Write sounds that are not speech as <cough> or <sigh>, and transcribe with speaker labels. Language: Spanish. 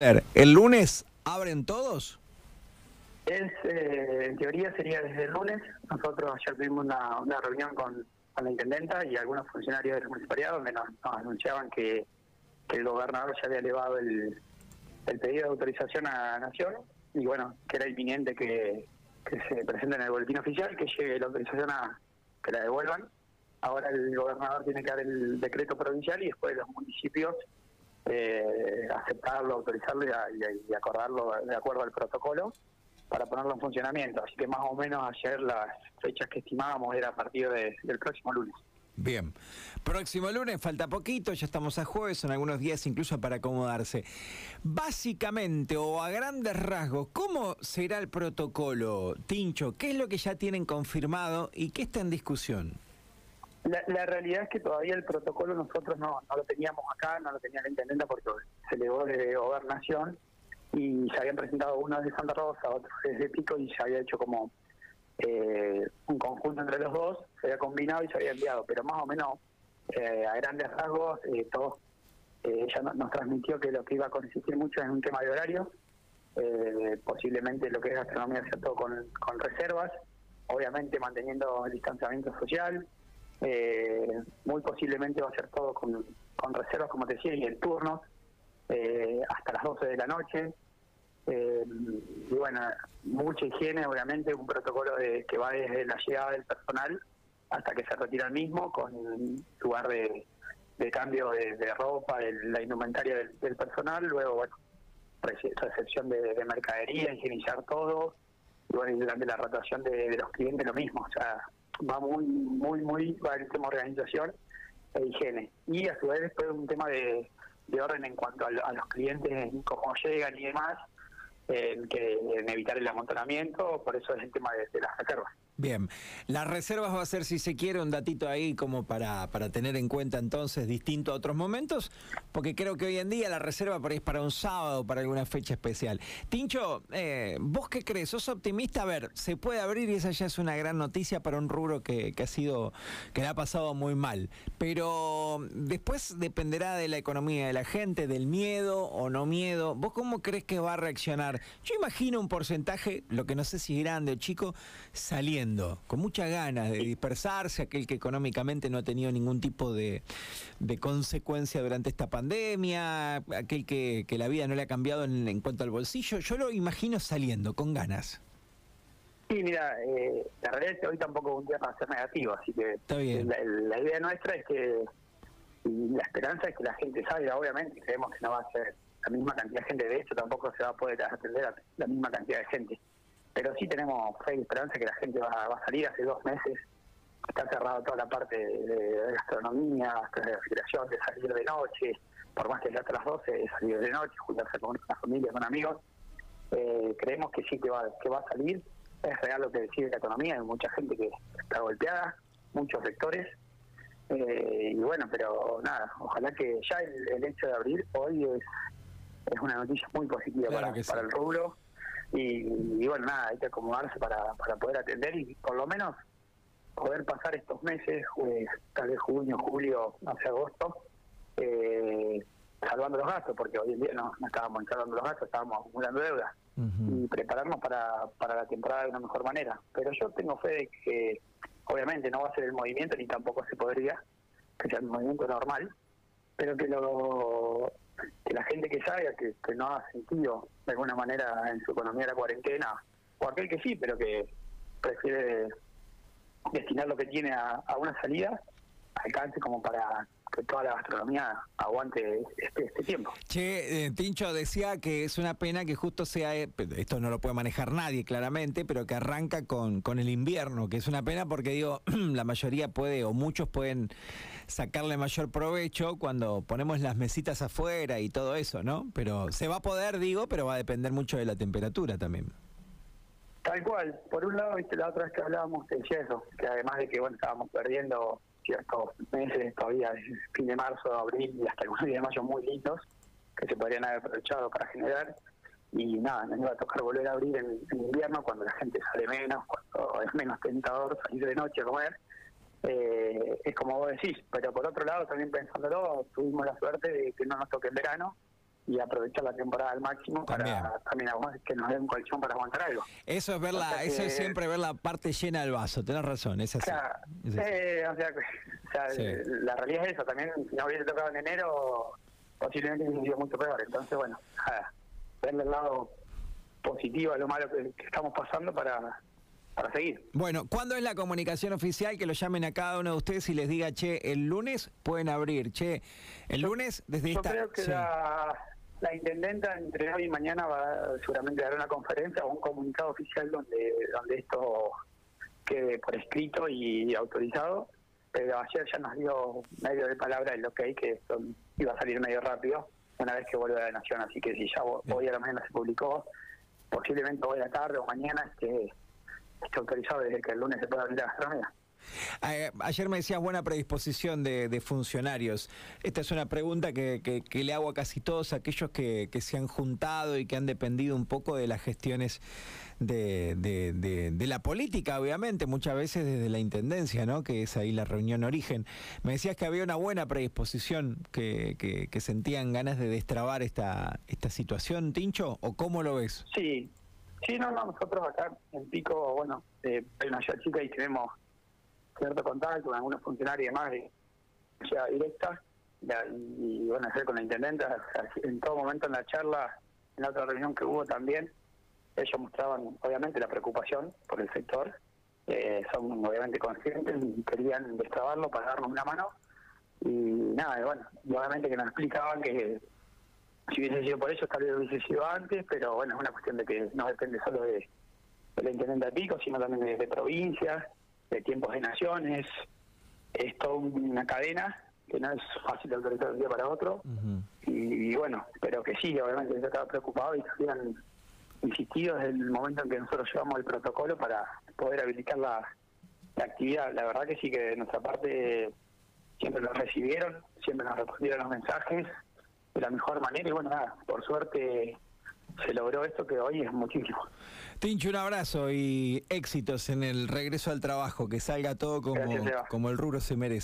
Speaker 1: ¿El lunes abren todos?
Speaker 2: Es, eh, en teoría sería desde el lunes. Nosotros ayer tuvimos una, reunión con, la intendenta y algunos funcionarios del municipalidad donde nos, anunciaban que, el gobernador ya había elevado el, el pedido de autorización a Nación y bueno, que era inminente que, que se presente en el boletín oficial, que llegue la autorización a que la devuelvan. Ahora el gobernador tiene que dar el decreto provincial y después los municipios eh, aceptarlo, autorizarlo y, acordarlo de acuerdo al protocolo para ponerlo en funcionamiento. Así que más o menos ayer las fechas que estimábamos era a partir de- del próximo lunes.
Speaker 1: Bien. Próximo lunes, falta poquito, ya estamos a jueves, son algunos días incluso para acomodarse. Básicamente, o a grandes rasgos, ¿cómo será el protocolo, Tincho? ¿Qué es lo que ya tienen confirmado y qué está en discusión?
Speaker 2: La, la realidad es que todavía el protocolo nosotros no, no lo teníamos acá, no lo tenía la intendenta porque se elevó de gobernación y se habían presentado unos de Santa Rosa, otros de Pico y se había hecho como eh, un conjunto entre los dos, se había combinado y se había enviado, pero más o menos eh, a grandes rasgos eh, todos, eh, ella no- nos transmitió que lo que iba a consistir mucho en un tema de horario, eh, posiblemente lo que es gastronomía sea todo con, con reservas, obviamente manteniendo el distanciamiento social, eh, muy posiblemente va a ser todo con, reservas, como te decía, y en turnos, eh, hasta las 12 de la noche. Eh, y bueno, mucha higiene, obviamente, un protocolo de, que va desde la llegada del personal hasta que se retira el mismo, con lugar de, de cambio de, ropa, de la indumentaria del, personal, luego, bueno, rece- recepción de, de mercadería, higienizar todo, y bueno, y durante la rotación de, de los clientes lo mismo, o sea, va muy, muy, muy, va el tema organización e higiene. Y a su vez después un tema de, de orden en cuanto a, lo- a los clientes, en cómo llegan y demás, en, que, en evitar el amontonamiento, por eso es el tema de, de las reservas.
Speaker 1: Bien, las reservas va a ser, si se quiere, un datito ahí como para, para tener en cuenta entonces distinto a otros momentos, porque creo que hoy en día la reserva por ahí es para un sábado, para alguna fecha especial. Tincho, eh, ¿vos qué crees? ¿Sos optimista? A ver, se puede abrir y esa ya es una gran noticia para un rubro que, que ha sido, que le ha pasado muy mal, pero después dependerá de la economía de la gente, del miedo o no miedo. ¿Vos cómo crees que va a reaccionar? Yo imagino un porcentaje, lo que no sé si grande o chico, saliendo, con muchas ganas de dispersarse, aquel que económicamente no ha tenido ningún tipo de, de consecuencia durante esta pandemia, aquel que, que la vida no le ha cambiado en, en cuanto al bolsillo. Yo lo imagino saliendo, con ganas.
Speaker 2: Sí, mira, eh, la realidad es que hoy tampoco es un día para ser negativo, así que
Speaker 1: Está bien.
Speaker 2: La, la idea nuestra es que, y la esperanza es que la gente salga, obviamente, creemos que no va a ser la misma cantidad de gente, de hecho tampoco se va a poder atender a la misma cantidad de gente, pero sí tenemos fe y esperanza que la gente va, va a salir hace dos meses, está cerrada toda la parte de, de gastronomía, de refrigeración, de salir de noche, por más que sea hasta las 12, de salir de noche, juntarse con una familia, con amigos, eh, creemos que sí que va, que va a salir. Es real lo que decide la economía, hay mucha gente que está golpeada, muchos sectores. eh, y bueno, pero nada, ojalá que ya el, el hecho de abrir hoy es, es una noticia muy positiva
Speaker 1: Claro
Speaker 2: para,
Speaker 1: que sí.
Speaker 2: para el rubro. Y, y bueno, nada, hay que acomodarse para, para poder atender y por lo menos poder pasar estos meses, tal vez junio, julio, hacia agosto, eh, salvando los gastos, porque hoy en día no, no estábamos salvando los gastos, estábamos acumulando deuda
Speaker 1: Ujú.
Speaker 2: y prepararnos para, para la temporada de una mejor manera. Pero yo tengo fe de que obviamente no va a ser el movimiento ni tampoco se podría que sea el movimiento normal, pero que lo que la gente que salga, que, no ha sentido de alguna manera en su economía la cuarentena, o aquel que sí, pero que prefiere destinar lo que tiene a una salida, alcance como para que toda la gastronomía aguante este, este tiempo.
Speaker 1: Che, eh, Tincho decía que es una pena que justo sea, eh, esto no lo puede manejar nadie claramente, pero que arranca con, con el invierno, que es una pena porque digo, <clears throat> la mayoría puede o muchos pueden sacarle mayor provecho cuando ponemos las mesitas afuera y todo eso, ¿no? Pero se va a poder, digo, pero va a depender mucho de la temperatura también.
Speaker 2: Tal cual. Por un lado, viste, la otra vez que hablábamos decía eso, que además de que bueno estábamos perdiendo ciertos meses todavía, fin de marzo, abril y hasta días de mayo muy lindos, que se podrían haber aprovechado para generar. Y nada, nos iba a tocar volver a abrir en, en invierno cuando la gente sale menos, cuando es menos tentador salir de noche a comer. Eh, es como vos decís, pero por otro lado, también pensándolo, tuvimos la suerte de que no nos toque en verano y aprovechar la temporada al máximo para también. que nos den colchón para aguantar algo.
Speaker 1: Eso es verla, eso es siempre ver la parte llena del vaso, tenés razón, es así.
Speaker 2: Eh, o sea, la realidad es eso, también si no hubiese tocado en enero, posiblemente hubiese sido mucho peor, entonces bueno, verle el lado positivo a lo malo que estamos pasando para para seguir.
Speaker 1: Bueno, ¿cuándo es la comunicación oficial que lo llamen a cada uno de ustedes y les diga, che, el lunes pueden abrir, che, el lunes desde
Speaker 2: yo creo que la, la, intendenta entre hoy y mañana va seguramente a dar una conferencia o un comunicado oficial donde, donde esto quede por escrito y autorizado, pero ayer ya nos dio medio de palabra el ok que esto iba a salir medio rápido una vez que vuelva a la Nación, así que si ya hoy a la mañana se publicó, posiblemente hoy a la tarde o mañana este está autorizado desde que el lunes se pueda abrir la gastronomía.
Speaker 1: Eh, ayer me decías buena predisposición de, funcionarios. Esta es una pregunta que, que, le hago a casi todos aquellos que, que, se han juntado y que han dependido un poco de las gestiones de, la política, obviamente, muchas veces desde la Intendencia, ¿no? que es ahí la reunión origen. Me decías que había una buena predisposición, que, que, sentían ganas de destrabar esta, esta situación, Tincho, ¿o cómo lo ves?
Speaker 2: Sí, Sí, no, no, nosotros acá en Pico, bueno, eh, hay una chica y tenemos cierto contacto con algunos funcionarios más de ya directa y, bueno, hacer con la intendenta, en todo momento en la charla, en la otra reunión que hubo también, ellos mostraban obviamente la preocupación por el sector, eh, son obviamente conscientes y querían destrabarlo para darnos una mano y nada, bueno, obviamente que nos explicaban que si hubiese sido por eso, tal vez hubiese sido antes, pero bueno, es una cuestión de que no depende solo de la intendente de Pico, sino también de, provincias, de tiempos de naciones. Es toda una cadena que no es fácil de autorizar de un día para otro. y, bueno, pero que sí, obviamente yo estaba preocupado y habían insistido desde el momento en que nosotros llevamos el protocolo para poder habilitar la, la actividad. La verdad que sí que de nuestra parte siempre lo recibieron, siempre nos respondieron los mensajes de la mejor manera y bueno, nada, por suerte se logró esto que hoy es muchísimo.
Speaker 1: Tincho, un abrazo y éxitos en el regreso al trabajo, que salga todo como, como el rubro se merece.